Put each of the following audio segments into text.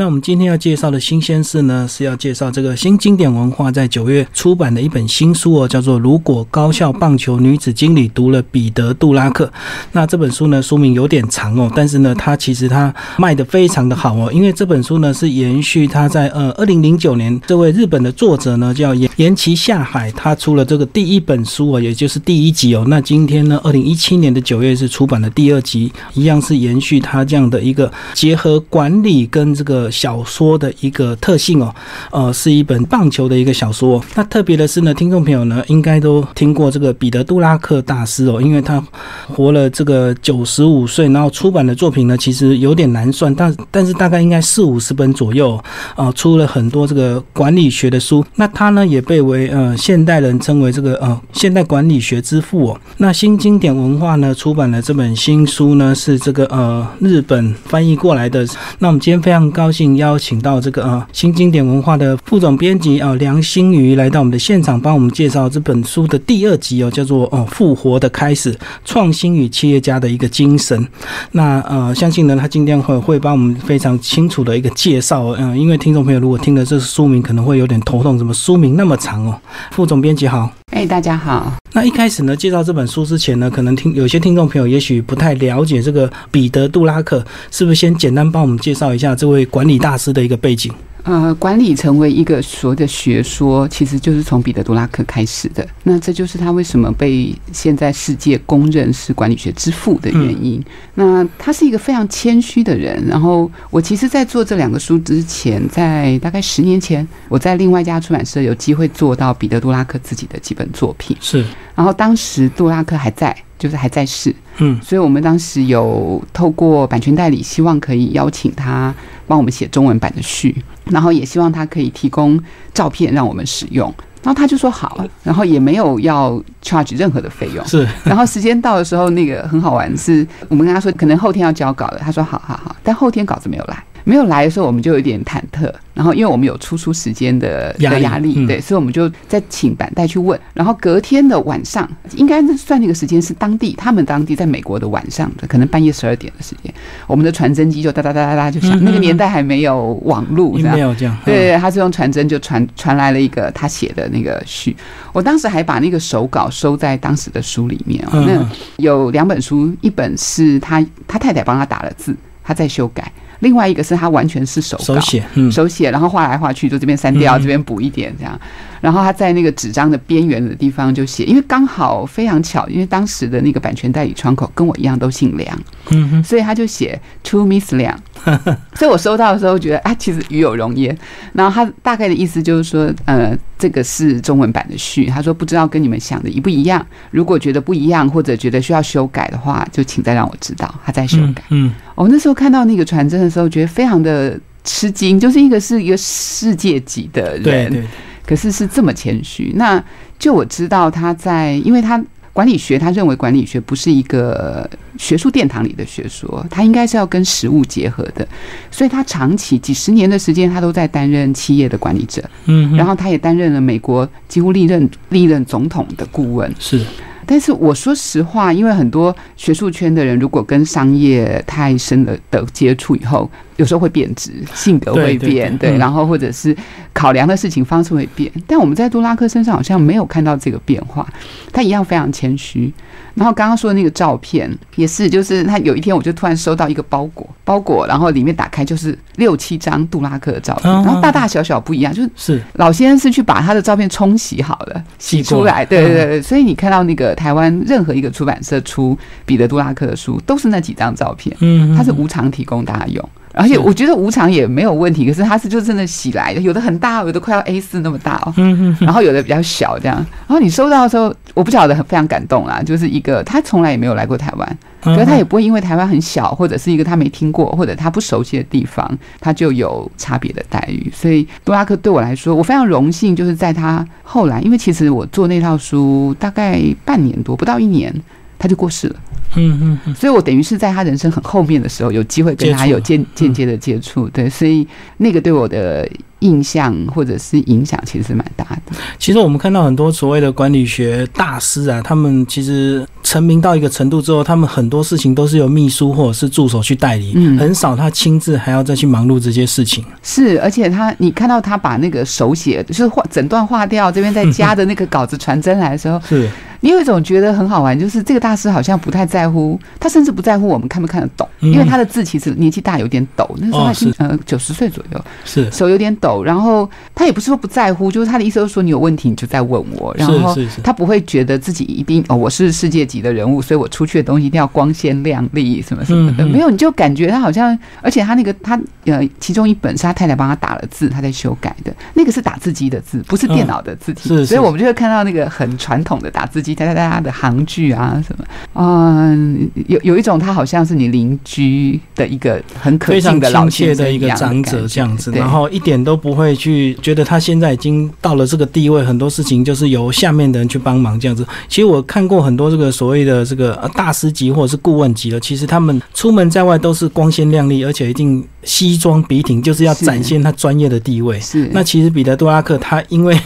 那我们今天要介绍的新鲜事呢，是要介绍这个新经典文化在九月出版的一本新书哦，叫做《如果高校棒球女子经理读了彼得·杜拉克》。那这本书呢，书名有点长哦，但是呢，它其实它卖的非常的好哦，因为这本书呢是延续他在呃二零零九年这位日本的作者呢叫岩岩崎下海，他出了这个第一本书哦，也就是第一集哦。那今天呢，二零一七年的九月是出版的第二集，一样是延续他这样的一个结合管理跟这个。小说的一个特性哦，呃，是一本棒球的一个小说。那特别的是呢，听众朋友呢应该都听过这个彼得·杜拉克大师哦，因为他活了这个九十五岁，然后出版的作品呢其实有点难算，但但是大概应该四五十本左右啊，出了很多这个管理学的书。那他呢也被为呃现代人称为这个呃现代管理学之父哦。那新经典文化呢出版的这本新书呢是这个呃日本翻译过来的。那我们今天非常高兴。邀请到这个啊新经典文化的副总编辑啊梁新宇来到我们的现场，帮我们介绍这本书的第二集哦，叫做哦复活的开始，创新与企业家的一个精神。那呃，相信呢，他今天会会帮我们非常清楚的一个介绍。嗯，因为听众朋友如果听了这书名，可能会有点头痛，怎么书名那么长哦？副总编辑好。哎，大家好。那一开始呢，介绍这本书之前呢，可能听有些听众朋友也许不太了解这个彼得·杜拉克，是不是先简单帮我们介绍一下这位管理大师的一个背景？呃，管理成为一个所谓的学说，其实就是从彼得·杜拉克开始的。那这就是他为什么被现在世界公认是管理学之父的原因。那他是一个非常谦虚的人。然后我其实，在做这两个书之前，在大概十年前，我在另外一家出版社有机会做到彼得·杜拉克自己的几本作品。是。然后当时杜拉克还在，就是还在世。嗯。所以我们当时有透过版权代理，希望可以邀请他。帮我们写中文版的序，然后也希望他可以提供照片让我们使用，然后他就说好，然后也没有要 charge 任何的费用。是，然后时间到的时候，那个很好玩，是我们跟他说可能后天要交稿了，他说好好好，但后天稿子没有来。没有来的时候，我们就有点忐忑。然后，因为我们有出书时间的的压力，对，所以我们就在请板带去问。然后隔天的晚上，应该算那个时间是当地他们当地在美国的晚上的，可能半夜十二点的时间，我们的传真机就哒哒哒哒哒就响。那个年代还没有网络，没有这样。对，他是用传真就传传来了一个他写的那个序。我当时还把那个手稿收在当时的书里面。那有两本书，一本是他他太太帮他打了字，他在修改。另外一个是他完全是手手写，手写，然后画来画去，就这边删掉，这边补一点这样。然后他在那个纸张的边缘的地方就写，因为刚好非常巧，因为当时的那个版权代理窗口跟我一样都姓梁，嗯所以他就写 To Miss 梁。所以我收到的时候觉得啊，其实鱼有容焉。然后他大概的意思就是说，呃，这个是中文版的序。他说不知道跟你们想的一不一样，如果觉得不一样或者觉得需要修改的话，就请再让我知道，他在修改。嗯，我那时候看到那个传真的时候，觉得非常的吃惊，就是一个是一个世界级的人，可是是这么谦虚。那就我知道他在，因为他。管理学，他认为管理学不是一个学术殿堂里的学说，它应该是要跟实务结合的，所以他长期几十年的时间，他都在担任企业的管理者，嗯，然后他也担任了美国几乎历任历任总统的顾问，是。但是我说实话，因为很多学术圈的人，如果跟商业太深的的接触以后，有时候会变质，性格会变，对，然后或者是考量的事情方式会变。但我们在杜拉克身上好像没有看到这个变化，他一样非常谦虚。然后刚刚说的那个照片也是，就是他有一天我就突然收到一个包裹，包裹然后里面打开就是六七张杜拉克的照片，然后大大小小不一样，就是是老先生是去把他的照片冲洗好了，洗出来，对对对，所以你看到那个台湾任何一个出版社出彼得杜拉克的书，都是那几张照片，嗯，他是无偿提供大家用。而且我觉得无偿也没有问题，可是它是就真的洗来的，有的很大，有的快要 A 四那么大哦，然后有的比较小这样。然后你收到的时候，我不晓得很非常感动啦，就是一个他从来也没有来过台湾，可是他也不会因为台湾很小或者是一个他没听过或者他不熟悉的地方，他就有差别的待遇。所以杜拉克对我来说，我非常荣幸，就是在他后来，因为其实我做那套书大概半年多，不到一年，他就过世了。嗯嗯，所以我等于是在他人生很后面的时候，有机会跟他有间间接的接触，对，所以那个对我的印象或者是影响，其实蛮大的。其实我们看到很多所谓的管理学大师啊，他们其实成名到一个程度之后，他们很多事情都是由秘书或者是助手去代理，嗯。很少他亲自还要再去忙碌这些事情。是，而且他你看到他把那个手写就是画整段画掉，这边再加的那个稿子传真来的时候，是，你有一种觉得很好玩，就是这个大师好像不太在乎，他甚至不在乎我们看不看得懂，嗯因为他的字其实年纪大有点抖，那时候他已经、哦呃九十岁左右，是，手有点抖，然后他也不是说不在乎，就是他的意思就是说你有问题你就再问我，然后他不会觉得自己一定哦我是世界级的人物，所以我出去的东西一定要光鲜亮丽什么什么的，没有你就感觉他好像，而且他那个他呃其中一本是他太太帮他打了字，他在修改的，那个是打字机的字，不是电脑的字体，是是。所以我们就会看到那个很传统的打字机哒哒哒的行距啊什么，嗯、有有一种他好像是你邻居的一个很可非常敬的老亲切先生的一个样长感觉者这样子，对。然后一点都不会去觉得他现在已经到了这个地位，很多事情就是由下面的人去帮忙这样子。其实我看过很多这个所谓的这个呃大师级或者是顾问级的，其实他们出门在外都是光鲜亮丽，而且一定西装笔挺，就是要展现他专业的地位。是那其实彼得·杜拉克他，因为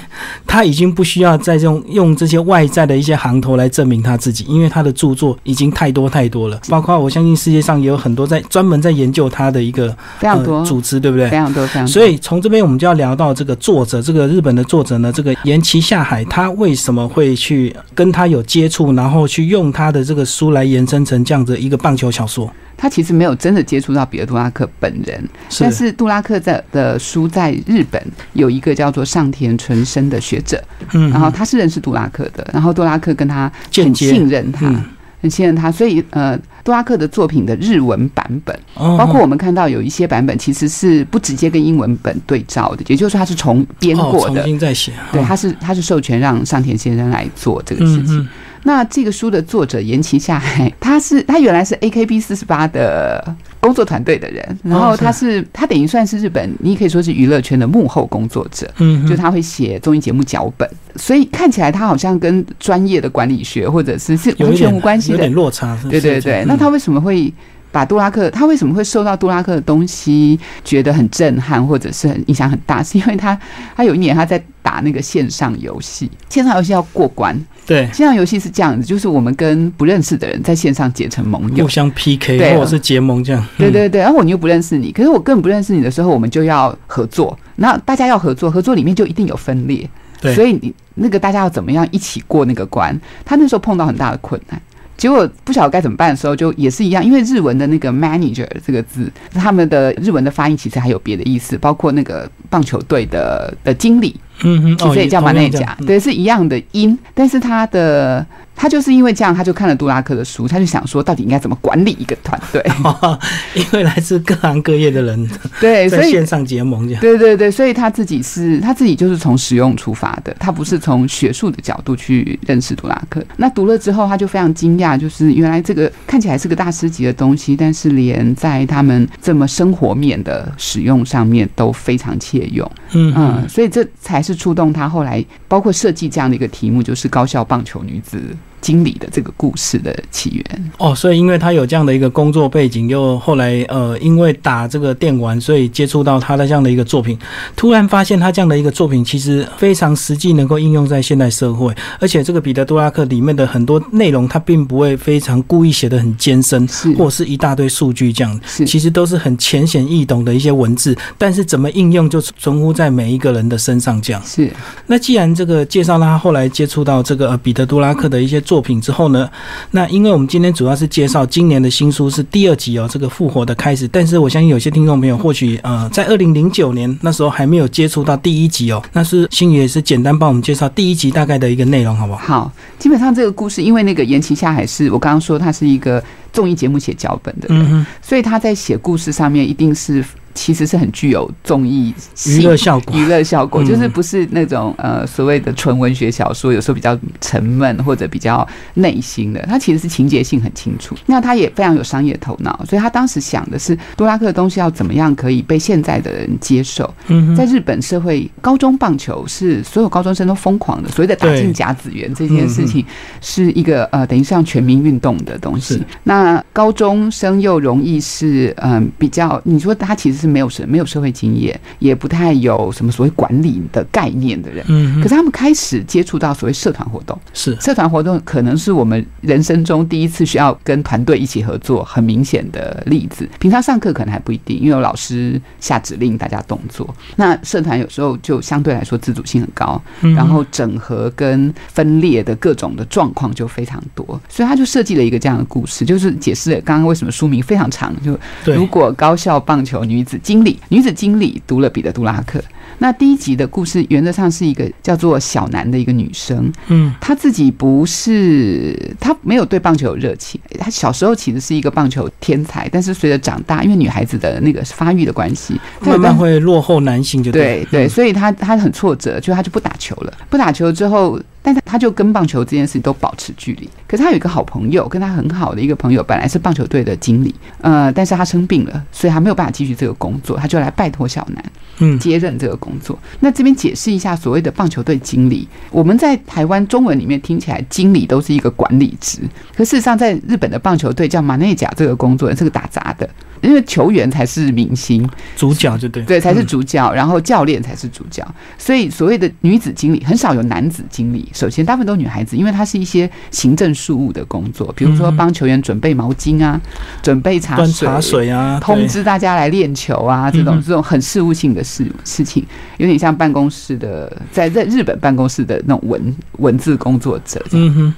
他已经不需要再用用这些外在的一些行头来证明他自己，因为他的著作已经太多太多了，包括我相信世界上也有很多在专门在研究他的一个非常多呃、组织，对不对非？常多非常多，所以从这边我们就要聊到这个作者，这个日本的作者呢，这个岩崎下海，他为什么会去跟他有接触，然后去用他的这个书来延伸成这样子一个棒球小说？他其实没有真的接触到彼得·杜拉克本人，但是杜拉克在的书在日本有一个叫做上田纯生的学者，嗯，然后他是认识杜拉克的，然后杜拉克跟他很信任他。嗯很信任他，所以呃，杜拉克的作品的日文版本，哦包括我们看到有一些版本其实是不直接跟英文本对照的，也就是说他是重编过的，新再写，对，哦他是他是授权让上田先生来做这个事情。那这个书的作者岩崎下海，他是他原来是 AKB 四十八的工作团队的人，然后他是他等于算是日本，你也可以说是娱乐圈的幕后工作者，嗯，就他会写综艺节目脚本，所以看起来他好像跟专业的管理学或者是是完全无关系的有点，落差。是对对对。那他为什么会？把杜拉克，他为什么会受到杜拉克的东西觉得很震撼，或者是很影响很大？是因为他 他有一年他在打那个线上游戏，线上游戏要过关，对线上游戏是这样子，就是我们跟不认识的人在线上结成盟友互。相 PK 对或者是结盟这样。嗯对对对，然后我又不认识你，可是我根本不认识你的时候，我们就要合作。那大家要合作，合作里面就一定有分裂，对所以你那个大家要怎么样一起过那个关？他那时候碰到很大的困难。结果不晓得该怎么办的时候，就也是一样，因为日文的那个 manager 这个字，他们的日文的发音其实还有别的意思，包括那个棒球队的的经理，其实也叫马内甲，对。对，是一样的音，但是他的他就是因为这样，他就看了杜拉克的书，他就想说，到底应该怎么管理一个团队？因为来自各行各业的人 对，所以在线上结盟这样。对对对，所以他自己是他自己就是从实用出发的，他不是从学术的角度去认识杜拉克。那读了之后，他就非常惊讶，就是原来这个看起来是个大师级的东西，但是连在他们这么生活面的使用上面都非常切用。嗯嗯，所以这才是触动他后来包括设计这样的一个题目，就是高校棒球女子经理的这个故事的起源。哦，所以因为他有这样的一个工作背景，又后来呃，因为打这个电玩，所以接触到他的这样的一个作品，突然发现他这样的一个作品其实非常实际，能够应用在现代社会。而且这个彼得·杜拉克里面的很多内容，他并不会非常故意写的很艰深，或者是一大堆数据这样，是其实都是很浅显易懂的一些文字，但是怎么应用就存乎在每一个人的身上这样。是那既然这个介绍他后来接触到这个呃彼得·杜拉克的一些作品之后呢，那因为我们今天主要是介绍今年的新书是第二集哦，这个复活的开始。但是我相信有些听众朋友或许呃在二零零九年那时候还没有接触到第一集哦，那是星宇也是简单帮我们介绍第一集大概的一个内容好不好？好，基本上这个故事，因为那个岩崎下海是我刚刚说他是一个综艺节目写脚本的人，嗯哼，所以他在写故事上面一定是其实是很具有综艺性娱乐效果娱乐效果，嗯就是不是那种呃所谓的纯文学小说，有时候比较沉闷或者比较内心的，它其实是情节性很清楚。那他也非常有商业头脑，所以他当时想的是多拉克的东西要怎么样可以被现在的人接受。嗯，在日本社会，高中棒球是所有高中生都疯狂的，所谓的打进甲子园这件事情是一个呃等于像全民运动的东西。那高中生又容易是嗯、比较，你说他其实是没有社没有社会经验，也不太有什么所谓管理的概念的人。嗯，可是他们开始接触到所谓社团活动，是社团活动可能是我们人生中第一次需要跟团队一起合作很明显的例子。平常上课可能还不一定，因为有老师下指令大家动作。那社团有时候就相对来说自主性很高，然后整合跟分裂的各种的状况就非常多，所以他就设计了一个这样的故事，就是解释了刚刚为什么书名非常长，就如果高校棒球女子经理，女子经理读了彼得·杜拉克。那第一集的故事原则上是一个叫做小南的一个女生，嗯，她自己不是，她没有对棒球有热情，她小时候其实是一个棒球天才，但是随着长大，因为女孩子的那个发育的关系，慢慢会落后男性，就对对，所以她她很挫折，就她就不打球了，不打球之后。但是他就跟棒球这件事情都保持距离。可是她有一个好朋友，跟她很好的一个朋友，本来是棒球队的经理，呃，但是他生病了，所以他没有办法继续这个工作，他就来拜托小南，嗯，接任这个工作。那这边解释一下所谓的棒球队经理，我们在台湾中文里面听起来，经理都是一个管理职，可事实上在日本的棒球队叫马内甲这个工作是个打杂的。因为球员才是明星，主角就对，对，才是主角，然后教练才是主角，所以所谓的女子经理很少有男子经理。首先，大部分都是女孩子，因为她是一些行政事务的工作，比如说帮球员准备毛巾啊，准备茶水、茶水啊，通知大家来练球啊，这种这种很事务性的事事情，有点像办公室的，在在日本办公室的那种文文字工作者。嗯哼。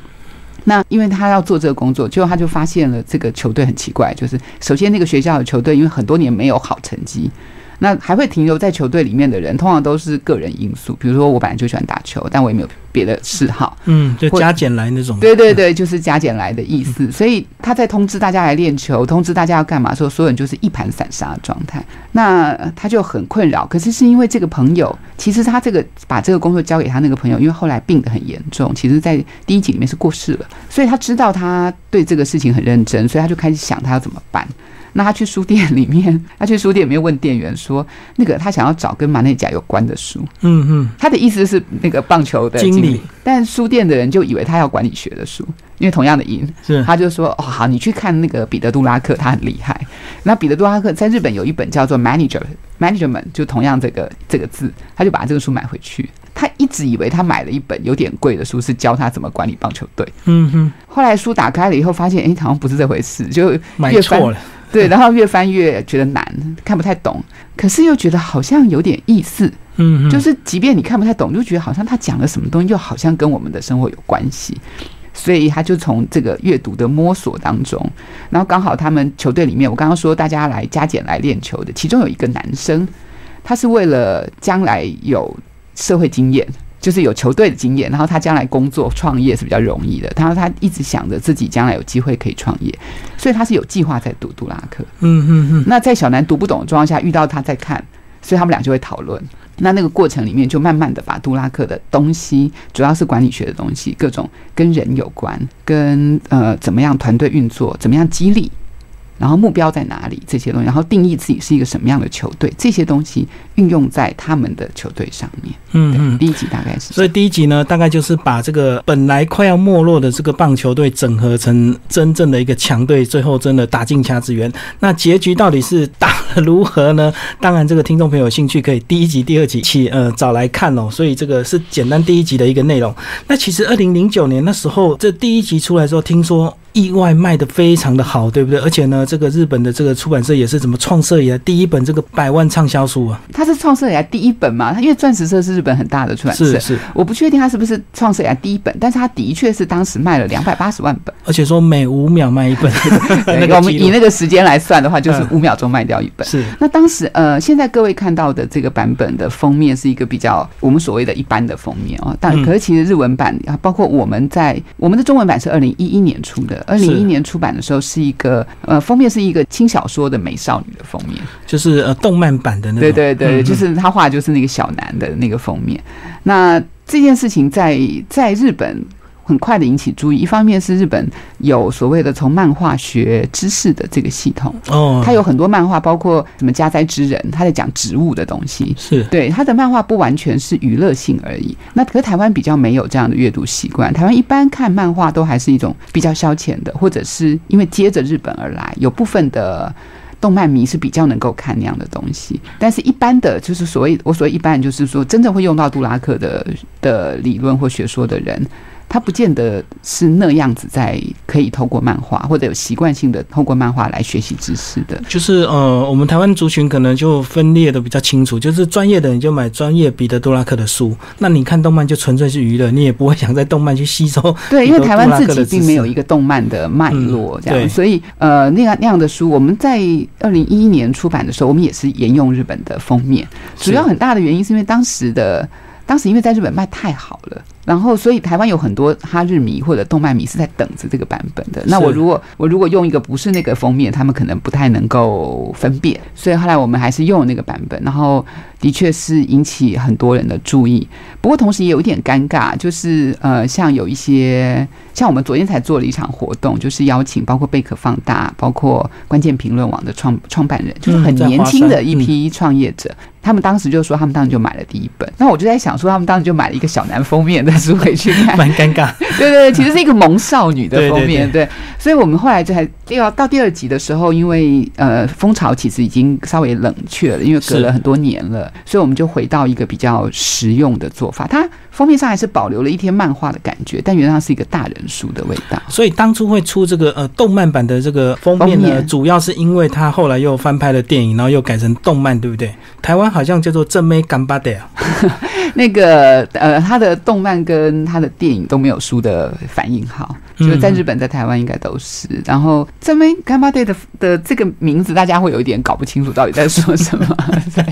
那因为他要做这个工作，结果他就发现了这个球队很奇怪，就是首先那个学校的球队因为很多年没有好成绩。那还会停留在球队里面的人，通常都是个人因素。比如说，我本来就喜欢打球，但我也没有别的嗜好。嗯，就加减来那种。对对对，就是加减来的意思。所以他在通知大家来练球，通知大家要干嘛的时候，所有人就是一盘散沙的状态。那他就很困扰。可是是因为这个朋友，其实他这个把这个工作交给他那个朋友，因为后来病得很严重，其实在第一集里面是过世了。所以他知道他对这个事情很认真，所以他就开始想他要怎么办。那他去书店里面，他去书店里面问店员说：“那个他想要找跟马内甲有关的书。”嗯嗯，他的意思是那个棒球的经理，但书店的人就以为他要管理学的书，因为同样的音，是他就说：“哦，好，你去看那个彼得·杜拉克，他很厉害。”那彼得·杜拉克在日本有一本叫做《Manager Management》，就同样这个这个字，他就把这个书买回去。他一直以为他买了一本有点贵的书，是教他怎么管理棒球队。嗯哼，后来书打开了以后，发现哎，好像不是这回事，就买错了。对，然后越翻越觉得难，看不太懂，可是又觉得好像有点意思。嗯，就是即便你看不太懂，就觉得好像他讲了什么东西，又好像跟我们的生活有关系。所以他就从这个阅读的摸索当中，然后刚好他们球队里面，我刚刚说大家来加减来练球的，其中有一个男生，他是为了将来有社会经验。就是有球队的经验，然后他将来工作创业是比较容易的。他说他一直想着自己将来有机会可以创业，所以他是有计划在读杜拉克。嗯嗯嗯。那在小南读不懂的状况下，遇到他在看，所以他们俩就会讨论。那那个过程里面，就慢慢的把杜拉克的东西，主要是管理学的东西，各种跟人有关，跟呃怎么样团队运作，怎么样激励。然后目标在哪里？这些东西，然后定义自己是一个什么样的球队，这些东西运用在他们的球队上面。嗯嗯，第一集大概是。所以第一集呢，大概就是把这个本来快要没落的这个棒球队整合成真正的一个强队，最后真的打进甲子园。那结局到底是打的如何呢？当然，这个听众朋友有兴趣可以第一集、第二集起呃找来看哦。所以这个是简单第一集的一个内容。那其实二零零九年那时候，这第一集出来之后，听说。意外卖的非常的好，对不对？而且呢，这个日本的这个出版社也是怎么创设以来第一本这个百万畅销书啊？它是创设以来第一本嘛？它因为钻石社是日本很大的出版社，是是，我不确定它是不是创设以来第一本，但是它的确是当时卖了两百八十万本，而且说每五秒卖一本。那个我们以那个时间来算的话，就是五秒钟卖掉一本。是。那当时呃，现在各位看到的这个版本的封面是一个比较我们所谓的一般的封面哦，但可是其实日文版啊，包括我们在我们的中文版是二零一一年出的，二零一一年出版。的时候是一个呃封面是一个轻小说的美少女的封面，就是呃动漫版的那对对对，就是他画就是那个小男的那个封面。那这件事情在在日本。很快的引起注意，一方面是日本有所谓的从漫画学知识的这个系统哦，它有很多漫画，包括什么家灾之人，他在讲植物的东西，是对他的漫画不完全是娱乐性而已。那可台湾比较没有这样的阅读习惯，台湾一般看漫画都还是一种比较消遣的，或者是因为接着日本而来，有部分的。动漫迷是比较能够看那样的东西。但是，一般的就是所谓我所谓一般，就是说真正会用到杜拉克的的理论或学说的人。他不见得是那样子，在可以透过漫画或者有习惯性的透过漫画来学习知识的。就是呃，我们台湾族群可能就分裂的比较清楚，就是专业的你就买专业彼得·杜拉克的书，那你看动漫就纯粹是娱乐，你也不会想在动漫去吸收。对，因为台湾自己并没有一个动漫的脉络，这样，所以呃，那样那样的书，我们在二零一一年出版的时候，我们也是沿用日本的封面，主要很大的原因是因为当时的当时因为在日本卖太好了。然后，所以台湾有很多哈日迷或者动漫迷是在等着这个版本的。那我如果我如果用一个不是那个封面，他们可能不太能够分辨。所以后来我们还是用那个版本，然后的确是引起很多人的注意。不过同时也有一点尴尬，就是呃，像有一些像我们昨天才做了一场活动，就是邀请包括贝壳放大、包括关键评论网的创创办人，就是很年轻的一批创业者。他们当时就说，他们当时就买了第一本。那我就在想说，他们当时就买了一个小南封面的。书回去看，蛮尴尬。对对对，其实是一个萌少女的封面。对，所以我们后来就还第二到第二集的时候，因为呃风潮其实已经稍微冷却了，因为隔了很多年了，所以我们就回到一个比较实用的做法。它封面上还是保留了一天漫画的感觉，但原来是一个大人书的味道。所以当初会出这个呃动漫版的这个封面呢，主要是因为它后来又翻拍了电影，然后又改成动漫，对不对？台湾好像叫做正妹干巴的啊，那个呃，他的动漫跟他的电影都没有输的反应好。就是在日本，在台湾应该都是。然后这边 Gamma Day 的的这个名字，大家会有一点搞不清楚到底在说什么。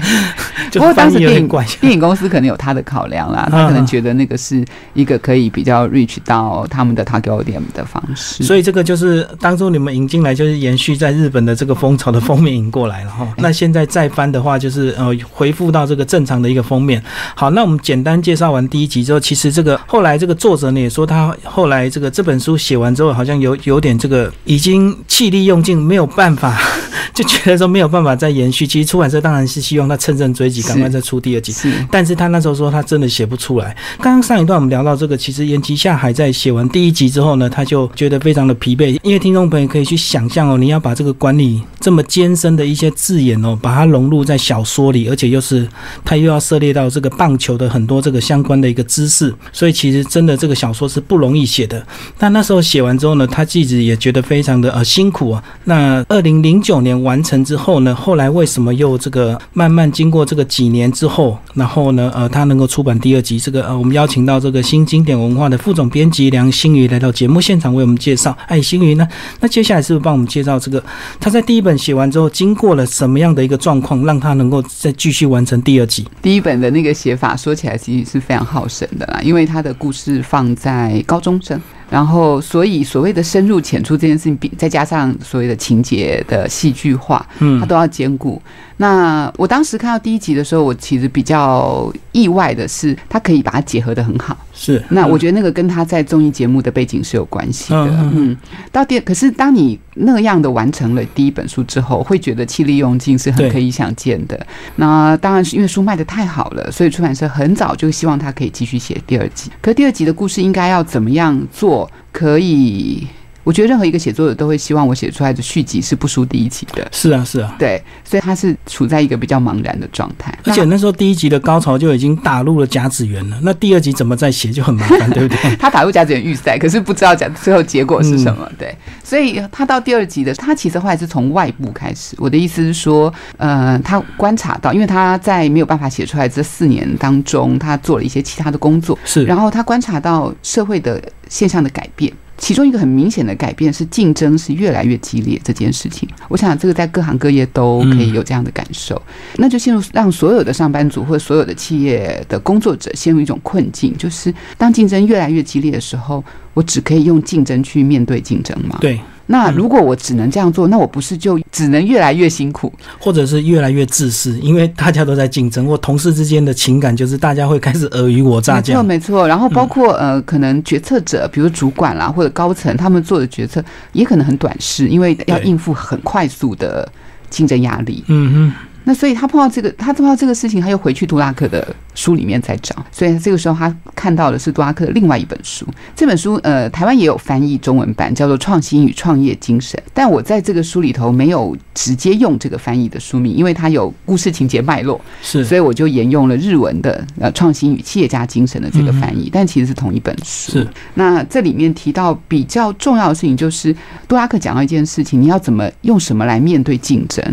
不过当时电影电影公司可能有他的考量啦，他可能觉得那个是一个可以比较 reach 到他们的 target audience 的方式。所以这个就是当初你们引进来，就是延续在日本的这个风潮的封面引过来了哈。那现在再翻的话，就是呃回复到这个正常的一个封面。好，那我们简单介绍完第一集之后，其实这个后来这个作者呢也说，他后来这个这本书。写完之后，好像有有点这个已经气力用尽，没有办法，就觉得说没有办法再延续。其实出版社当然是希望他乘胜追击，赶快再出第二集。是，但是他那时候说他真的写不出来。刚刚上一段我们聊到这个，其实延吉下海在写完第一集之后呢，他就觉得非常的疲惫。因为听众朋友可以去想象哦，你要把这个管理这么艰深的一些字眼哦，把它融入在小说里，而且又是他又要涉猎到这个棒球的很多这个相关的一个知识，所以其实真的这个小说是不容易写的。但那时候写完之后呢，他自己也觉得非常的呃辛苦啊。那二零零九年完成之后呢，后来为什么又这个慢慢经过这个几年之后，然后呢，呃，他能够出版第二集？这个呃，我们邀请到这个新经典文化的副总编辑梁新宇来到节目现场为我们介绍。哎，新宇呢？那接下来是不是帮我们介绍这个他在第一本写完之后，经过了什么样的一个状况，让他能够再继续完成第二集？第一本的那个写法说起来其实是非常耗神的啦，因为他的故事放在高中生。然后，所以所谓的深入浅出这件事情，比再加上所谓的情节的戏剧化，嗯，它都要兼顾。那我当时看到第一集的时候，我其实比较意外的是，它可以把它结合的很好。是，那我觉得那个跟他在综艺节目的背景是有关系的。嗯，到第，可是当你那样的完成了第一本书之后，会觉得气力用尽是很可以想见的。那当然是因为书卖的太好了，所以出版社很早就希望他可以继续写第二集。可第二集的故事应该要怎么样做，可以？我觉得任何一个写作者都会希望我写出来的续集是不输第一集的。是啊，是啊，对，所以他是处在一个比较茫然的状态。而且那时候第一集的高潮就已经打入了甲子园了，那第二集怎么再写就很麻烦，对不对？他打入甲子园预赛，可是不知道甲最后结果是什么。对，所以他到第二集的，他其实后来是从外部开始。我的意思是说，呃，他观察到，因为他在没有办法写出来这四年当中，他做了一些其他的工作，是，然后他观察到社会的现象的改变。其中一个很明显的改变是竞争是越来越激烈这件事情，我想这个在各行各业都可以有这样的感受，那就陷入让所有的上班族或所有的企业的工作者陷入一种困境，就是当竞争越来越激烈的时候，我只可以用竞争去面对竞争吗？对。那如果我只能这样做，那我不是就只能越来越辛苦，或者是越来越自私？因为大家都在竞争，或同事之间的情感就是大家会开始尔虞我诈。没错，没错。然后包括呃，可能决策者，比如主管啦或者高层，他们做的决策也可能很短视，因为要应付很快速的竞争压力。嗯哼。那所以他碰到这个，他碰到这个事情，他又回去杜拉克的书里面再找。所以这个时候他看到的是杜拉克的另外一本书。这本书呃，台湾也有翻译中文版，叫做《创新与创业精神》。但我在这个书里头没有直接用这个翻译的书名，因为它有故事情节脉络，是，所以我就沿用了日文的呃《创新与企业家精神》的这个翻译。但其实是同一本书。是。那这里面提到比较重要的事情，就是杜拉克讲到一件事情：你要怎么用什么来面对竞争？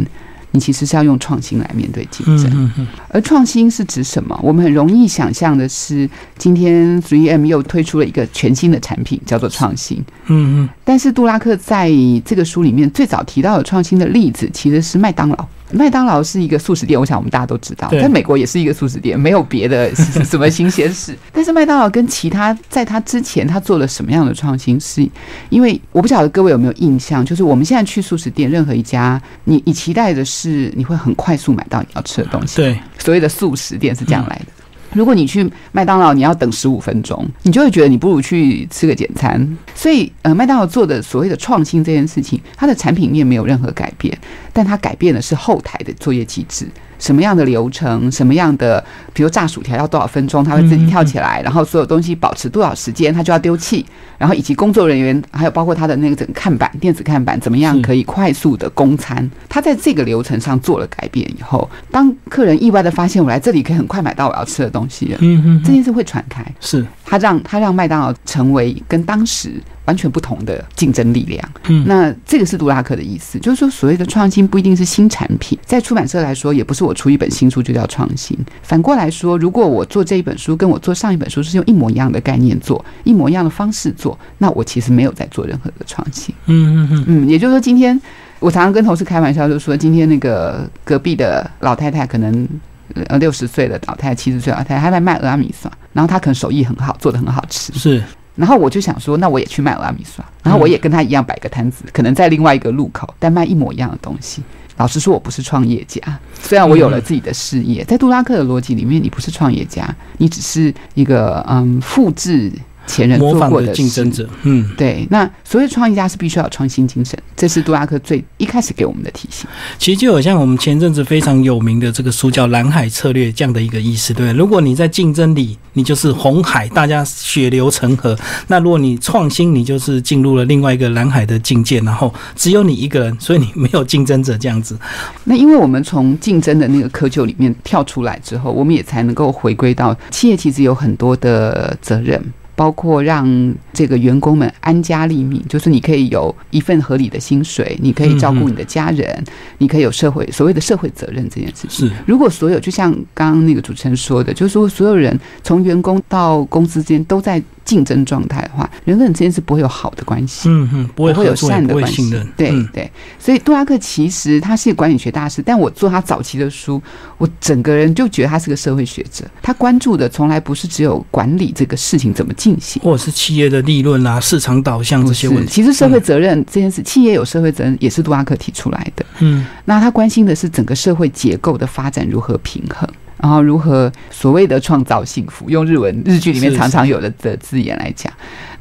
你其实是要用创新来面对竞争。而创新是指什么？我们很容易想象的是，今天 Three M 又推出了一个全新的产品，叫做创新。嗯嗯。但是杜拉克在这个书里面最早提到的创新的例子，其实是麦当劳。麦当劳是一个素食店，我想我们大家都知道，在美国也是一个素食店，没有别的 什么新鲜事。但是麦当劳跟其他在他之前，他做了什么样的创新？是因为我不晓得各位有没有印象，就是我们现在去素食店，任何一家，你你期待的是你会很快速买到你要吃的东西。对，所谓的素食店是这样来的。如果你去麦当劳，你要等十五分钟，你就会觉得你不如去吃个简餐。所以，呃，麦当劳做的所谓的创新这件事情，它的产品面没有任何改变，但它改变的是后台的作业机制。什么样的流程？什么样的？比如炸薯条要多少分钟，它会自己跳起来，然后所有东西保持多少时间，它就要丢弃。然后以及工作人员，还有包括它的那个整个看板、电子看板，怎么样可以快速的供餐？它在这个流程上做了改变以后，当客人意外的发现我来这里可以很快买到我要吃的东西了，嗯嗯，这件事会传开。是它让它让麦当劳成为跟当时。完全不同的竞争力量。嗯，那这个是杜拉克的意思，就是说所谓的创新不一定是新产品，在出版社来说，也不是我出一本新书就叫创新。反过来说，如果我做这一本书，跟我做上一本书是用一模一样的概念做，一模一样的方式做，那我其实没有在做任何的创新。嗯嗯嗯嗯，也就是说，今天我常常跟同事开玩笑，就说今天那个隔壁的老太太可能呃六十岁的老太太、七十岁老太太，她在卖俄阿米刷，然后她可能手艺很好，做的很好吃。是。然后我就想说，那我也去卖拉米刷，然后我也跟他一样摆个摊子，可能在另外一个路口，但卖一模一样的东西。老实说，我不是创业家，虽然我有了自己的事业，在杜拉克的逻辑里面，你不是创业家，你只是一个嗯复制。前人做过的竞争者，嗯，对。那所谓创业家是必须要有创新精神，这是杜拉克最一开始给我们的提醒。其实就有像我们前阵子非常有名的这个书叫《蓝海策略》这样的一个意思，对。如果你在竞争里，你就是红海，大家血流成河；那如果你创新，你就是进入了另外一个蓝海的境界，然后只有你一个人，所以你没有竞争者这样子。那因为我们从竞争的那个窠臼里面跳出来之后，我们也才能够回归到企业其实有很多的责任。包括让这个员工们安家立命，就是你可以有一份合理的薪水，你可以照顾你的家人，你可以有社会所谓的社会责任这件事情。是，如果所有就像刚刚那个主持人说的，就是说所有人从员工到公司之间都在。竞争状态的话，人跟人之间是不会有好的关系，嗯嗯，不会会有善的关系，对对。所以杜拉克其实他是管理学大师，但我做他早期的书，我整个人就觉得他是个社会学者。他关注的从来不是只有管理这个事情怎么进行，或者是企业的利润啊、市场导向这些问题。其实社会责任这件事，企业有社会责任也是杜拉克提出来的。嗯，那他关心的是整个社会结构的发展如何平衡。然后如何所谓的创造幸福？用日文日剧里面常常有的的字眼来讲。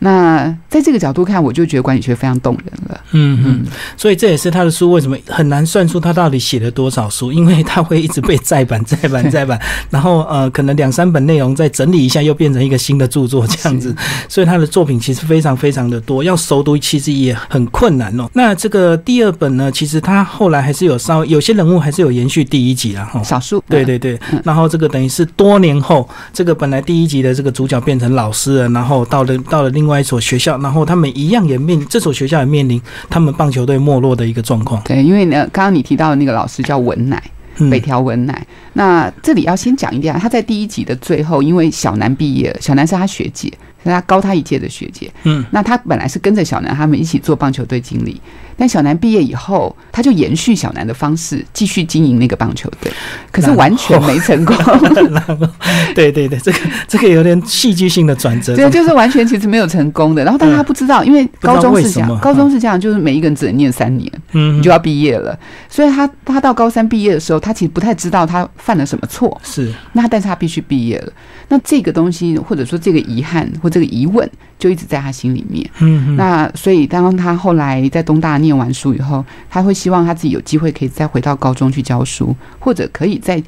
那在这个角度看，我就觉得管理学非常动人了。嗯嗯，所以这也是他的书为什么很难算出他到底写了多少书，因为他会一直被再版、再版、再版，然后呃，可能两三本内容再整理一下，又变成一个新的著作这样子。所以他的作品其实非常非常的多，要熟读其实也很困难哦。那这个第二本呢，其实他后来还是有稍微有些人物还是有延续第一集啊，哈，少数。对对对，然后这个等于是多年后，这个本来第一集的这个主角变成老师了，然后到了到了另外。一所学校，然后他们一样也面这所学校也面临他们棒球队没落的一个状况。对，因为呢，刚刚你提到的那个老师叫文乃，北条文乃。那这里要先讲一点，他在第一集的最后，因为小南毕业，小南是他学姐，是他高他一届的学姐。嗯，那他本来是跟着小南他们一起做棒球队经理。但小南毕业以后，他就延续小南的方式继续经营那个棒球队，可是完全没成功。对对对，这个这个有点戏剧性的转折。对，就是完全其实没有成功的。然后，但他不知道，因为高中是这样，高中是这样，就是每一个人只能念三年，嗯，你就要毕业了。所以他他到高三毕业的时候，他其实不太知道他犯了什么错。是，那但是他必须毕业了。那这个东西，或者说这个遗憾，或或这个疑问就一直在他心里面。嗯，那所以当他后来在东大念完书以后，他会希望他自己有机会可以再回到高中去教书，或者可以再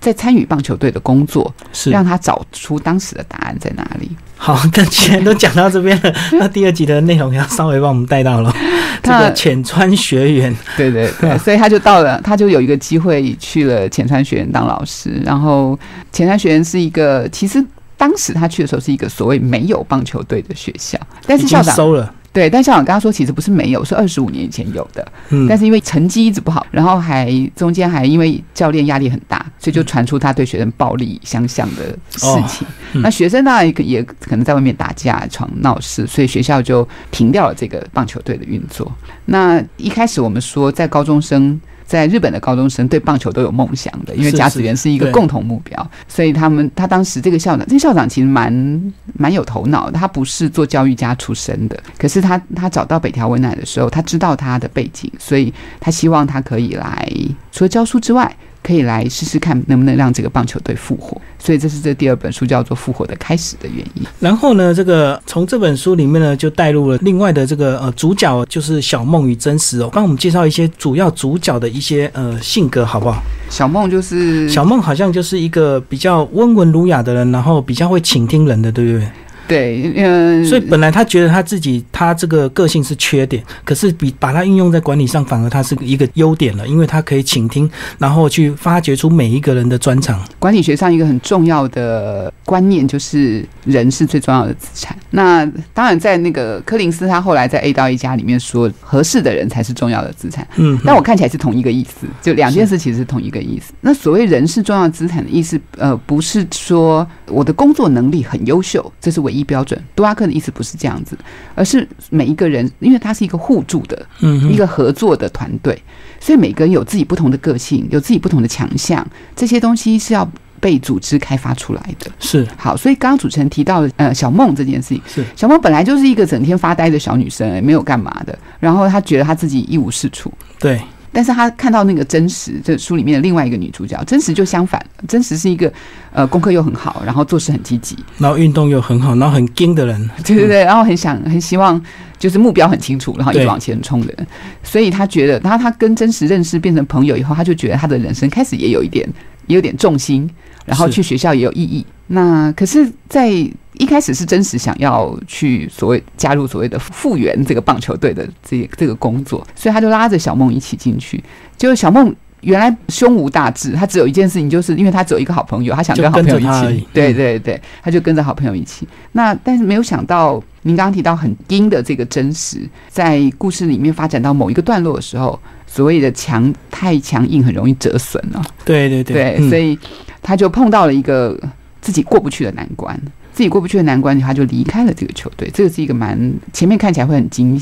再参与棒球队的工作，是让他找出当时的答案在哪里。好，那既然都讲到这边了，那第二集的内容要稍微帮我们带到了 这个浅川学园。对对对，所以他就到了，他就有一个机会去了浅川学园当老师。然后浅川学园是一个，其实当时他去的时候是一个所谓没有棒球队的学校，但是校长收了。对，但校长刚刚说，其实不是没有，是二十五年以前有的。嗯，但是因为成绩一直不好，然后还中间还因为教练压力很大，所以就传出他对学生暴力相向的事情。那学生呢也也可能在外面打架、闯闹事，所以学校就停掉了这个棒球队的运作。那一开始我们说，在高中生。在日本的高中生对棒球都有梦想的，因为甲子园是一个共同目标，所以他们他当时这个校长，这个校长其实蛮蛮有头脑的，他不是做教育家出身的，可是他他找到北条文乃的时候，他知道他的背景，所以他希望他可以来除了教书之外。可以来试试看能不能让这个棒球队复活，所以这是这第二本书叫做《复活的开始》的原因。然后呢，这个从这本书里面呢，就带入了另外的这个呃主角，就是小梦与真实哦。帮我们介绍一些主要主角的一些呃性格，好不好？小梦就是小梦，好像就是一个比较温文儒雅的人，然后比较会倾听人的，对不对？对，嗯，所以本来他觉得他自己他这个个性是缺点，可是比把它运用在管理上，反而他是一个优点了，因为他可以倾听，然后去发掘出每一个人的专长。管理学上一个很重要的观念就是人是最重要的资产。那当然，在那个柯林斯他后来在 A 到一家里面说，合适的人才是重要的资产。嗯，但我看起来是同一个意思，就两件事其实是同一个意思。那所谓人是重要资产的意思，呃，不是说我的工作能力很优秀，这是唯一。标准，杜拉克的意思不是这样子，而是每一个人，因为他是一个互助的，嗯，一个合作的团队，所以每个人有自己不同的个性，有自己不同的强项，这些东西是要被组织开发出来的。是好，所以刚刚主持人提到的，呃，小梦这件事情，是小梦本来就是一个整天发呆的小女生，没有干嘛的，然后她觉得她自己一无是处，对。但是他看到那个真实，这书里面的另外一个女主角，真实就相反，真实是一个呃功课又很好，然后做事很积极，然后运动又很好，然后很精的人，对对对，然后很想很希望就是目标很清楚，然后一直往前冲的人。所以他觉得，然后他跟真实认识变成朋友以后，他就觉得他的人生开始也有一点，也有点重心，然后去学校也有意义。那可是，在一开始是真实想要去所谓加入所谓的复原这个棒球队的这这个工作，所以他就拉着小梦一起进去。结果小梦原来胸无大志，他只有一件事情，就是因为他只有一个好朋友，他想跟好朋友一起。对对对，他就跟着好朋友一起。那但是没有想到，您刚刚提到很硬的这个真实，在故事里面发展到某一个段落的时候，所谓的强太强硬，很容易折损了。对对对，所以他就碰到了一个。自己过不去的难关，自己过不去的难关，他就离开了这个球队。这个是一个蛮前面看起来会很惊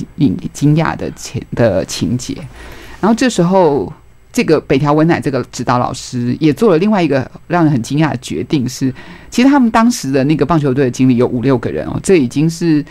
惊讶的情的情节。然后这时候，这个北条文乃这个指导老师也做了另外一个让人很惊讶的决定，是其实他们当时的那个棒球队的经理有五六个人哦，这已经是。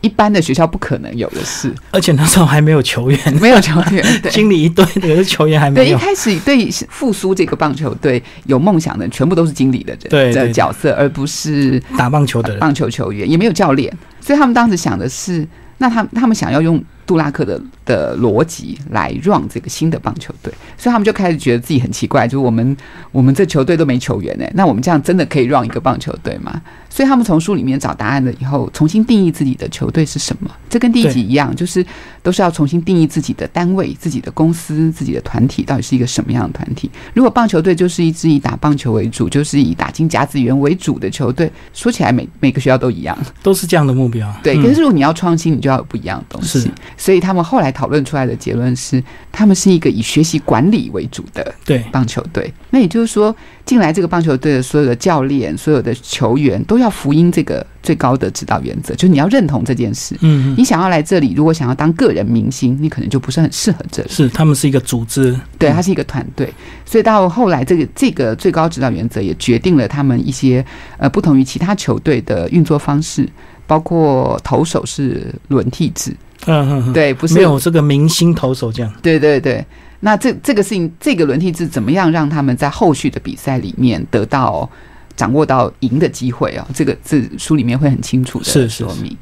一般的学校不可能有的事，而且那时候还没有球员，没有球员，对。经理一堆，可是球员还没有。对，一开始对复苏这个棒球队有梦想的，全部都是经理的人的角色，而不是打棒球的棒球球员，也没有教练，所以他们当时想的是，那他他们想要用。杜拉克的的逻辑来 run 这个新的棒球队，所以他们就开始觉得自己很奇怪，就是我们我们这球队都没球员哎，那我们这样真的可以 run 一个棒球队吗？所以他们从书里面找答案了以后，重新定义自己的球队是什么。这跟第一集一样，就是都是要重新定义自己的单位、自己的公司、自己的团体到底是一个什么样的团体。如果棒球队就是一支以打棒球为主，就是以打进甲子园为主的球队，说起来每每个学校都一样，都是这样的目标。对，可是如果你要创新，你就要有不一样的东西。所以他们后来讨论出来的结论是，他们是一个以学习管理为主的对棒球队。那也就是说，进来这个棒球队的所有的教练、所有的球员都要福音这个最高的指导原则，就是你要认同这件事。嗯，你想要来这里，如果想要当个人明星，你可能就不是很适合这里。是，他们是一个组织，对，他是一个团队。所以到后来，这个这个最高指导原则也决定了他们一些呃不同于其他球队的运作方式，包括投手是轮替制。嗯嗯，对，不是没有这个明星投手这样。对对对，那这这个事情，这个轮替制怎么样让他们在后续的比赛里面得到掌握到赢的机会哦。这个这书里面会很清楚的说明。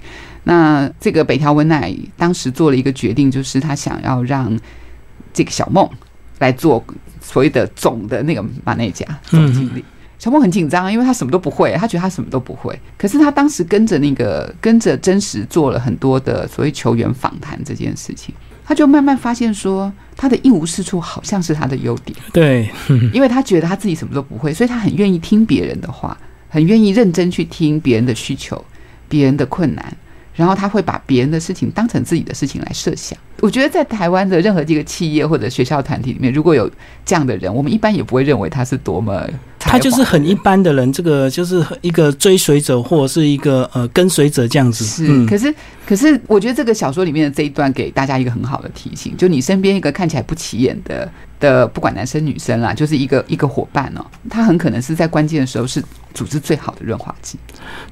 那这个北条文乃当时做了一个决定，就是他想要让这个小梦来做所谓的总的那个马内加总经理。小梦很紧张，因为他什么都不会，他觉得他什么都不会。可是他当时跟着那个跟着真实做了很多的所谓球员访谈这件事情，他就慢慢发现说，他的一无是处好像是他的优点。对，因为他觉得他自己什么都不会，所以他很愿意听别人的话，很愿意认真去听别人的需求、别人的困难。然后他会把别人的事情当成自己的事情来设想。我觉得在台湾的任何一个企业或者学校团体里面，如果有这样的人，我们一般也不会认为他是多么他就是很一般的人，这个就是一个追随者或者是一个呃跟随者这样子。是，可是可是我觉得这个小说里面的这一段给大家一个很好的提醒，就你身边一个看起来不起眼的的，不管男生女生啦，就是一个一个伙伴哦，他很可能是在关键的时候是。组织最好的润滑剂，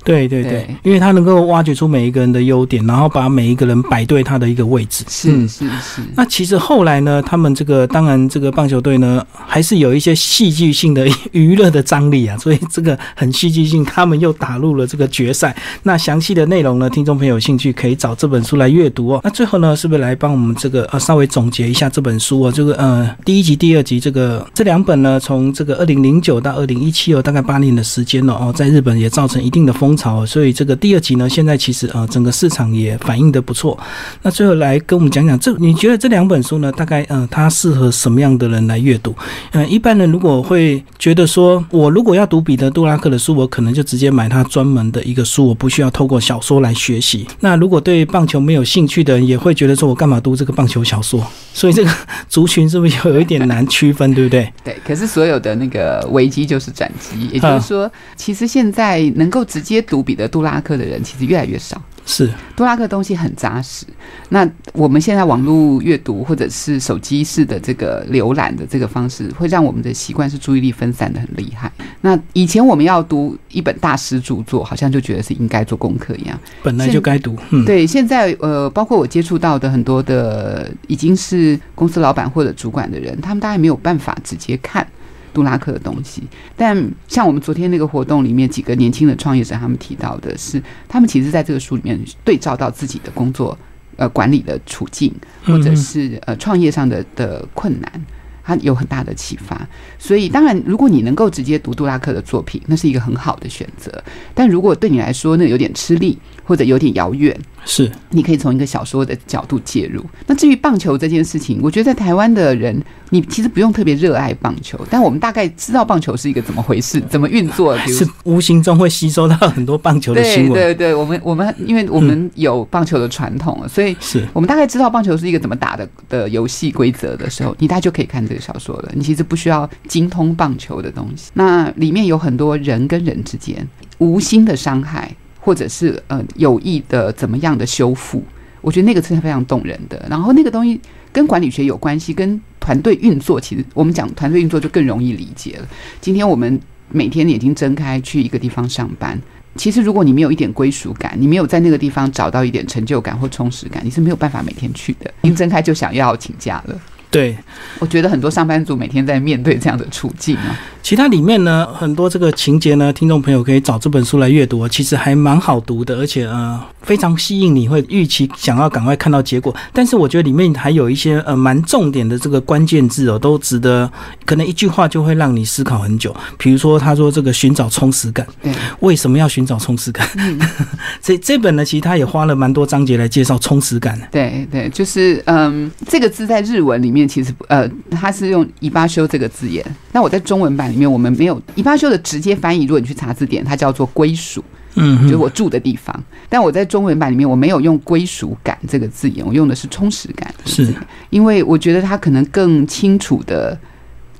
对对对，因为他能够挖掘出每一个人的优点，然后把每一个人摆对他的一个位置。是是是。那其实后来呢，他们这个当然这个棒球队呢，还是有一些戏剧性的娱乐的张力啊，所以这个很戏剧性，他们又打入了这个决赛。那详细的内容呢，听众朋友有兴趣可以找这本书来阅读哦。那最后呢，是不是来帮我们这个呃稍微总结一下这本书哦？这个呃第一集、第二集这个这两本呢，从这个二零零九到二零一七哦，大概八年的时间。间了哦，在日本也造成一定的风潮，所以这个第二集呢，现在其实呃，整个市场也反应的不错。那最后来跟我们讲讲，这你觉得这两本书呢，大概呃，它适合什么样的人来阅读？嗯，一般人如果会觉得说，我如果要读彼得·杜拉克的书，我可能就直接买他专门的一个书，我不需要透过小说来学习。那如果对棒球没有兴趣的人，也会觉得说我干嘛读这个棒球小说？所以这个族群是不是有一点难区分，对不对？对。可是所有的那个危机就是转机，也就是说。其实现在能够直接读彼得·杜拉克的人，其实越来越少。是多拉克东西很扎实。那我们现在网络阅读或者是手机式的这个浏览的这个方式，会让我们的习惯是注意力分散的很厉害。那以前我们要读一本大师著作，好像就觉得是应该做功课一样，本来就该读。对，现在呃，包括我接触到的很多的已经是公司老板或者主管的人，他们大概没有办法直接看。杜拉克的东西，但像我们昨天那个活动里面几个年轻的创业者，他们提到的是，他们其实在这个书里面对照到自己的工作呃管理的处境，或者是呃创业上的的困难，他有很大的启发。所以，当然，如果你能够直接读杜拉克的作品，那是一个很好的选择。但如果对你来说那有点吃力，或者有点遥远，是你可以从一个小说的角度介入。那至于棒球这件事情，我觉得在台湾的人。你其实不用特别热爱棒球，但我们大概知道棒球是一个怎么回事，怎么运作。是无形中会吸收到很多棒球的新闻。对对对，我们我们因为我们有棒球的传统，所以是我们大概知道棒球是一个怎么打的的游戏规则的时候，你大概就可以看这个小说了。你其实不需要精通棒球的东西。那里面有很多人跟人之间无心的伤害，或者是呃有意的怎么样的修复，我觉得那个是非常动人的。然后那个东西。跟管理学有关系，跟团队运作，其实我们讲团队运作就更容易理解了。今天我们每天眼睛睁开去一个地方上班，其实如果你没有一点归属感，你没有在那个地方找到一点成就感或充实感，你是没有办法每天去的。一睁开就想要请假了。对，我觉得很多上班族每天在面对这样的处境啊。其他里面呢，很多这个情节呢，听众朋友可以找这本书来阅读，其实还蛮好读的，而且呃非常吸引你，会预期想要赶快看到结果。但是我觉得里面还有一些呃蛮重点的这个关键字哦，都值得可能一句话就会让你思考很久。比如说他说这个寻找充实感，对为什么要寻找充实感？这这本呢，其实他也花了蛮多章节来介绍充实感。对对，就是嗯，这个字在日文里面。其实呃，他是用“伊巴修”这个字眼。那我在中文版里面，我们没有“伊巴修”的直接翻译。如果你去查字典，它叫做“归属”，嗯，就是我住的地方。但我在中文版里面，我没有用“归属感”这个字眼，我用的是“充实感”。是，因为我觉得它可能更清楚的。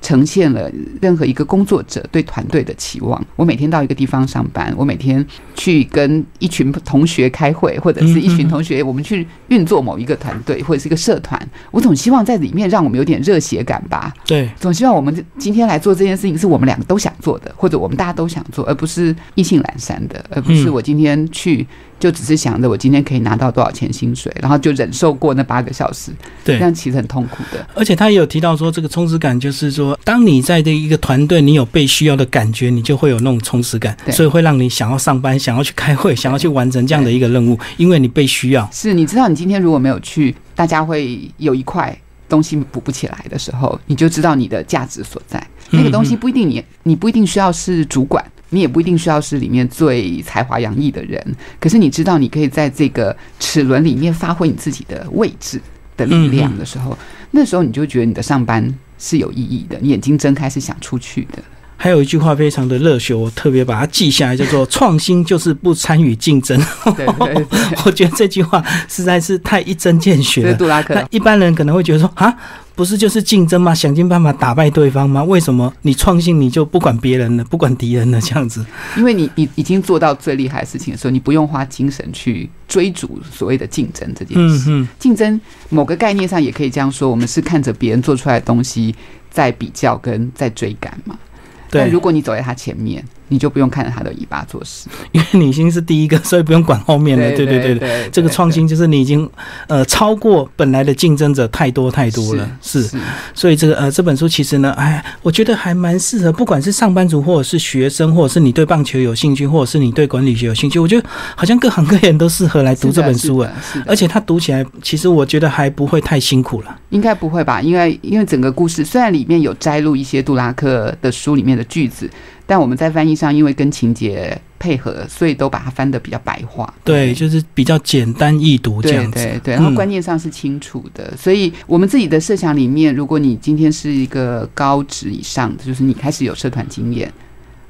呈现了任何一个工作者对团队的期望。我每天到一个地方上班，我每天去跟一群同学开会，或者是一群同学，我们去运作某一个团队或者是一个社团。我总希望在里面让我们有点热血感吧。对，总希望我们今天来做这件事情是我们两个都想做的，或者我们大家都想做，而不是意兴阑珊的，而不是我今天去。就只是想着我今天可以拿到多少钱薪水，然后就忍受过那八个小时，对，这样其实很痛苦的。而且他也有提到说，这个充实感就是说，当你在这一个团队，你有被需要的感觉，你就会有那种充实感，所以会让你想要上班，想要去开会，想要去完成这样的一个任务，因为你被需要。是，你知道，你今天如果没有去，大家会有一块东西补不起来的时候，你就知道你的价值所在。那个东西不一定你，你不一定需要是主管。你也不一定需要是里面最才华洋溢的人，可是你知道你可以在这个齿轮里面发挥你自己的位置的力量的时候，那时候你就觉得你的上班是有意义的，你眼睛睁开是想出去的。还有一句话非常的热血，我特别把它记下来，叫做“创新就是不参与竞争”。对对对，我觉得这句话实在是太一针见血了。杜拉克，那一般人可能会觉得说啊。不是就是竞争吗？想尽办法打败对方吗？为什么你创新你就不管别人了，不管敌人了这样子？因为你你已经做到最厉害的事情的时候，你不用花精神去追逐所谓的竞争这件事。嗯嗯，竞争某个概念上也可以这样说，我们是看着别人做出来的东西在比较跟在追赶嘛。但如果你走在他前面。你就不用看着他的尾巴做事，因为你已经是第一个，所以不用管后面的。对对对对，这个创新就是你已经呃超过本来的竞争者太多太多了。是，所以这个呃这本书其实呢，哎，我觉得还蛮适合，不管是上班族或者是学生，或者是你对棒球有兴趣，或者是你对管理学有兴趣，我觉得好像各行各业都适合来读这本书啊。而且他读起来，其实我觉得还不会太辛苦了。应该不会吧？因为因为整个故事虽然里面有摘录一些杜拉克的书里面的句子。但我们在翻译上，因为跟情节配合，所以都把它翻得比较白话。对，就是比较简单易读这样子。对对对，然后观念上是清楚的。所以我们自己的设想里面，如果你今天是一个高职以上的，就是你开始有社团经验，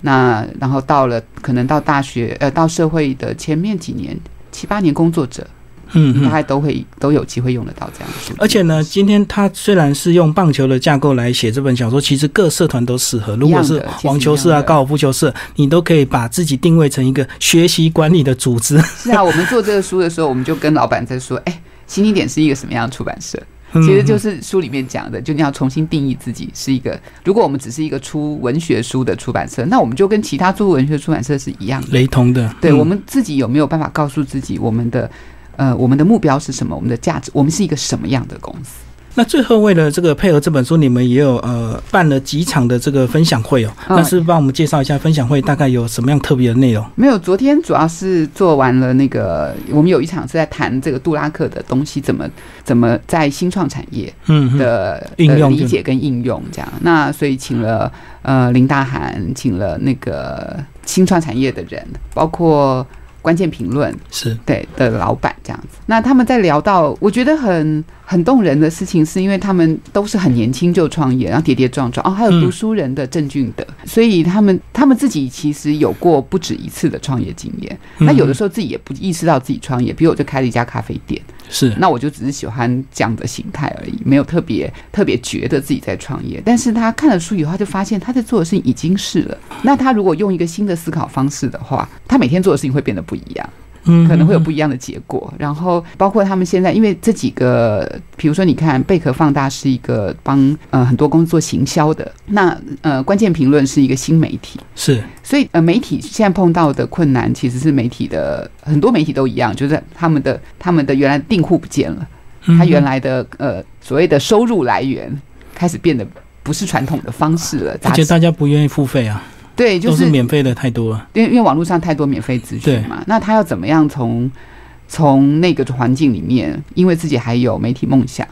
那然后到了可能到大学呃到社会的前面几年七八年工作者。嗯，大概都会都有机会用得到这样子。而且呢，今天他虽然是用棒球的架构来写这本小说，其实各社团都适合。如果是网球社啊、高尔夫球社，你都可以把自己定位成一个学习管理的组织。是啊，我们做这个书的时候，我们就跟老板在说：“哎，新经典是一个什么样的出版社？”其实就是书里面讲的，就你要重新定义自己是一个。如果我们只是一个出文学书的出版社，那我们就跟其他做文学出版社是一样的，雷同的。对我们自己有没有办法告诉自己我们的？呃，我们的目标是什么？我们的价值，我们是一个什么样的公司？那最后为了这个配合这本书，你们也有呃办了几场的这个分享会哦。那是帮我们介绍一下分享会大概有什么样特别的内容？没有，昨天主要是做完了那个，我们有一场是在谈这个杜拉克的东西怎么怎么在新创产业嗯的应用理解跟应用这样。那所以请了呃林大涵，请了那个新创产业的人，包括。关键评论是。对的老板这样子，那他们在聊到我觉得很很动人的事情，是因为他们都是很年轻就创业，然后跌跌撞撞哦，还有读书人的郑俊德，所以他们他们自己其实有过不止一次的创业经验，那有的时候自己也不意识到自己创业，比如我就开了一家咖啡店。是，那我就只是喜欢这样的形态而已，没有特别特别觉得自己在创业。但是他看了书以后，他就发现他在做的事情已经是了。那他如果用一个新的思考方式的话，他每天做的事情会变得不一样。嗯，可能会有不一样的结果。然后包括他们现在，因为这几个，比如说你看贝壳放大是一个帮呃很多公司做行销的，那呃关键评论是一个新媒体，是。所以呃媒体现在碰到的困难，其实是媒体的很多媒体都一样，就是他们的他们的原来订户不见了，他原来的呃所谓的收入来源开始变得不是传统的方式了，而且大家不愿意付费啊。对，就是免费的太多了，因为因为网络上太多免费资讯嘛。那他要怎么样从从那个环境里面，因为自己还有媒体梦想，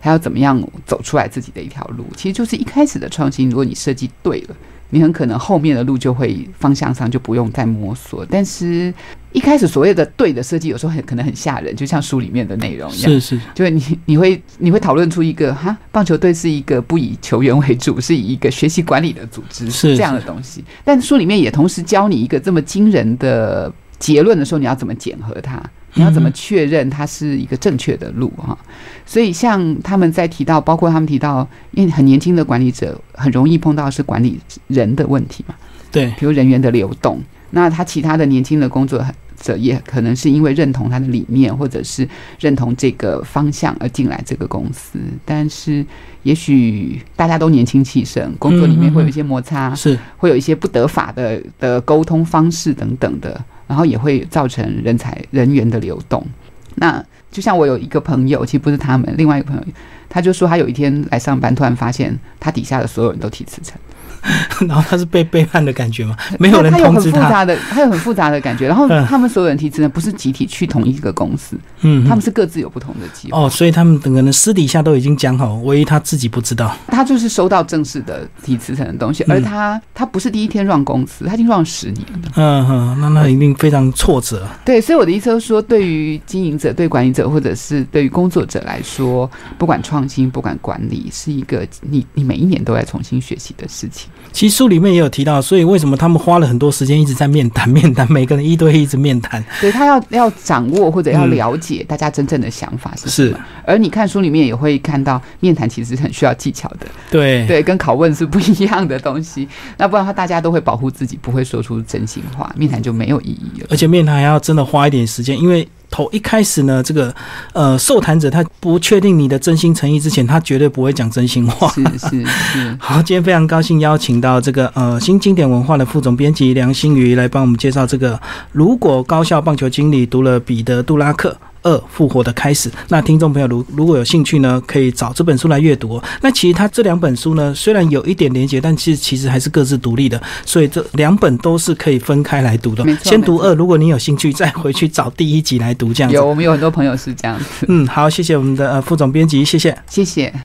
他要怎么样走出来自己的一条路？其实就是一开始的创新，如果你设计对了。你很可能后面的路就会方向上就不用再摸索，但是一开始所谓的对的设计，有时候很可能很吓人，就像书里面的内容一样，是是，就是你你会你会讨论出一个哈，棒球队是一个不以球员为主，是以一个学习管理的组织是这样的东西，但书里面也同时教你一个这么惊人的结论的时候，你要怎么检核它。你要怎么确认它是一个正确的路哈？所以像他们在提到，包括他们提到，因为很年轻的管理者很容易碰到是管理人的问题嘛？对，比如人员的流动。那他其他的年轻的工作者也可能是因为认同他的理念，或者是认同这个方向而进来这个公司。但是也许大家都年轻气盛，工作里面会有一些摩擦，是会有一些不得法的的沟通方式等等的。然后也会造成人才人员的流动。那就像我有一个朋友，其实不是他们，另外一个朋友，他就说他有一天来上班，突然发现他底下的所有人都提辞呈。然后他是被背叛的感觉吗？没有人他有很通知他。复杂的，他有很复杂的感觉。然后嗯他们所有人提辞呢，不是集体去同一个公司，嗯，他们是各自有不同的计划。哦，所以他们可能私底下都已经讲好，唯一他自己不知道。他就是收到正式的提辞呈的东西，嗯而他他不是第一天让公司，他已经让十年了。嗯哼，那那一定非常挫折。对，所以我的意思是说，对于经营者、对管理者，或者是对于工作者来说，不管创新、不管管理，是一个你你每一年都在重新学习的事情。其实书里面也有提到，所以为什么他们花了很多时间一直在面谈、面谈，每个人一对一一直面谈。对他要要掌握或者要嗯了解大家真正的想法是什是么。而你看书里面也会看到，面谈其实是很需要技巧的，对，对，跟拷问是不一样的东西。那不然的话，大家都会保护自己，不会说出真心话，面谈就没有意义了。而且面谈还要真的花一点时间，因为头一开始呢，这个呃受谈者他不确定你的真心诚意之前，他绝对不会讲真心话。是是是，好，今天非常高兴邀请到这个呃新经典文化的副总编辑梁新宇来帮我们介绍这个如果高校棒球经理读了彼得·杜拉克。二复活的开始。那听众朋友如如果有兴趣呢，可以找这本书来阅读哦。那其实它这两本书呢，虽然有一点连结，但其实其实还是各自独立的，所以这两本都是可以分开来读的先读二，如果你有兴趣，再回去找第一集来读，这样子有。我们有很多朋友是这样子，嗯，好，谢谢我们的呃副总编辑，谢谢。谢谢。